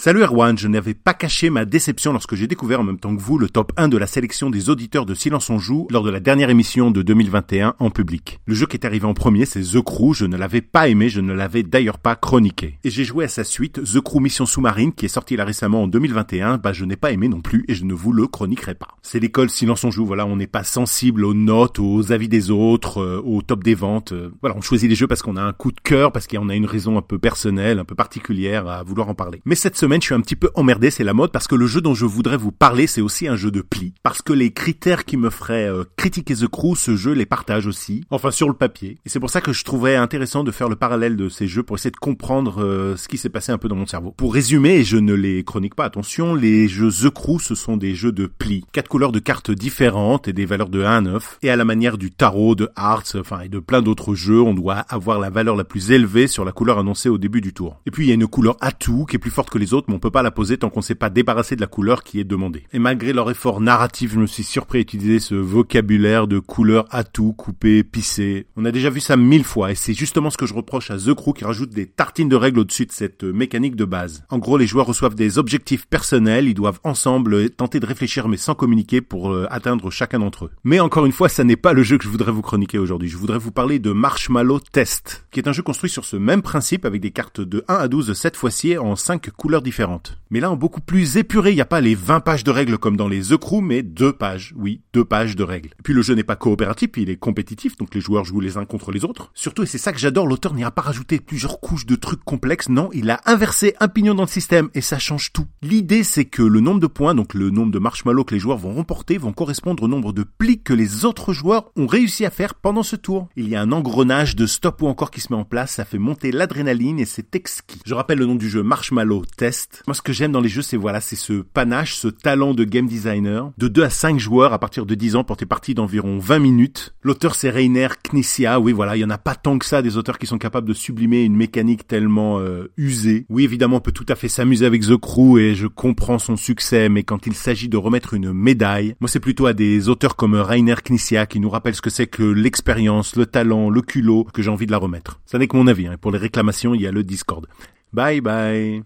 Salut Erwan, je n'avais pas caché ma déception lorsque j'ai découvert en même temps que vous le top 1 de la sélection des auditeurs de Silence on Joue lors de la dernière émission de 2021 en public. Le jeu qui est arrivé en premier c'est The Crew, je ne l'avais pas aimé, je ne l'avais d'ailleurs pas chroniqué. Et j'ai joué à sa suite, The Crew Mission Sous-Marine, qui est sorti là récemment en 2021, bah je n'ai pas aimé non plus et je ne vous le chroniquerai pas. C'est l'école Silence on Joue, voilà, on n'est pas sensible aux notes, aux avis des autres, euh, au top des ventes. euh, voilà, on choisit les jeux parce qu'on a un coup de cœur, parce qu'on a une raison un peu personnelle, un peu particulière à vouloir en parler. Mais cette je suis un petit peu emmerdé, c'est la mode, parce que le jeu dont je voudrais vous parler, c'est aussi un jeu de pli. Parce que les critères qui me feraient euh, critiquer The Crew, ce jeu les partage aussi. Enfin, sur le papier. Et c'est pour ça que je trouverais intéressant de faire le parallèle de ces jeux pour essayer de comprendre euh, ce qui s'est passé un peu dans mon cerveau. Pour résumer, et je ne les chronique pas, attention, les jeux The Crew, ce sont des jeux de pli. Quatre couleurs de cartes différentes et des valeurs de 1 à 9. Et à la manière du tarot, de Hearts, enfin, et de plein d'autres jeux, on doit avoir la valeur la plus élevée sur la couleur annoncée au début du tour. Et puis, il y a une couleur atout qui est plus forte que les autres, mais on peut pas la poser tant qu'on s'est pas débarrassé de la couleur qui est demandée. Et malgré leur effort narratif, je me suis surpris à utiliser ce vocabulaire de couleur atout, coupé, pissé. On a déjà vu ça mille fois, et c'est justement ce que je reproche à The Crew qui rajoute des tartines de règles au-dessus de cette euh, mécanique de base. En gros, les joueurs reçoivent des objectifs personnels, ils doivent ensemble tenter de réfléchir mais sans communiquer pour euh, atteindre chacun d'entre eux. Mais encore une fois, ça n'est pas le jeu que je voudrais vous chroniquer aujourd'hui. Je voudrais vous parler de Marshmallow Test, qui est un jeu construit sur ce même principe avec des cartes de 1 à 12 cette fois-ci en 5 couleurs différentes. Mais là, en beaucoup plus épuré, il n'y a pas les 20 pages de règles comme dans les The Crew, mais deux pages, oui, deux pages de règles. Puis le jeu n'est pas coopératif, il est compétitif, donc les joueurs jouent les uns contre les autres. Surtout, et c'est ça que j'adore, l'auteur n'y a pas rajouté plusieurs couches de trucs complexes, non, il a inversé un pignon dans le système, et ça change tout. L'idée, c'est que le nombre de points, donc le nombre de marshmallows que les joueurs vont remporter, vont correspondre au nombre de plis que les autres joueurs ont réussi à faire pendant ce tour. Il y a un engrenage de stop ou encore qui se met en place, ça fait monter l'adrénaline et c'est exquis. Je rappelle le nom du jeu Marshmallow Test. Moi, ce que j'aime dans les jeux, c'est voilà, c'est ce panache, ce talent de game designer. De 2 à 5 joueurs à partir de 10 ans pour tes parties d'environ 20 minutes. L'auteur, c'est Rainer Knizia. Oui, voilà, il y en a pas tant que ça des auteurs qui sont capables de sublimer une mécanique tellement euh, usée. Oui, évidemment, on peut tout à fait s'amuser avec The Crew et je comprends son succès, mais quand il s'agit de remettre une médaille, moi, c'est plutôt à des auteurs comme Rainer Knizia qui nous rappellent ce que c'est que l'expérience, le talent, le culot, que j'ai envie de la remettre. Ça n'est que mon avis, hein. Pour les réclamations, il y a le Discord. Bye bye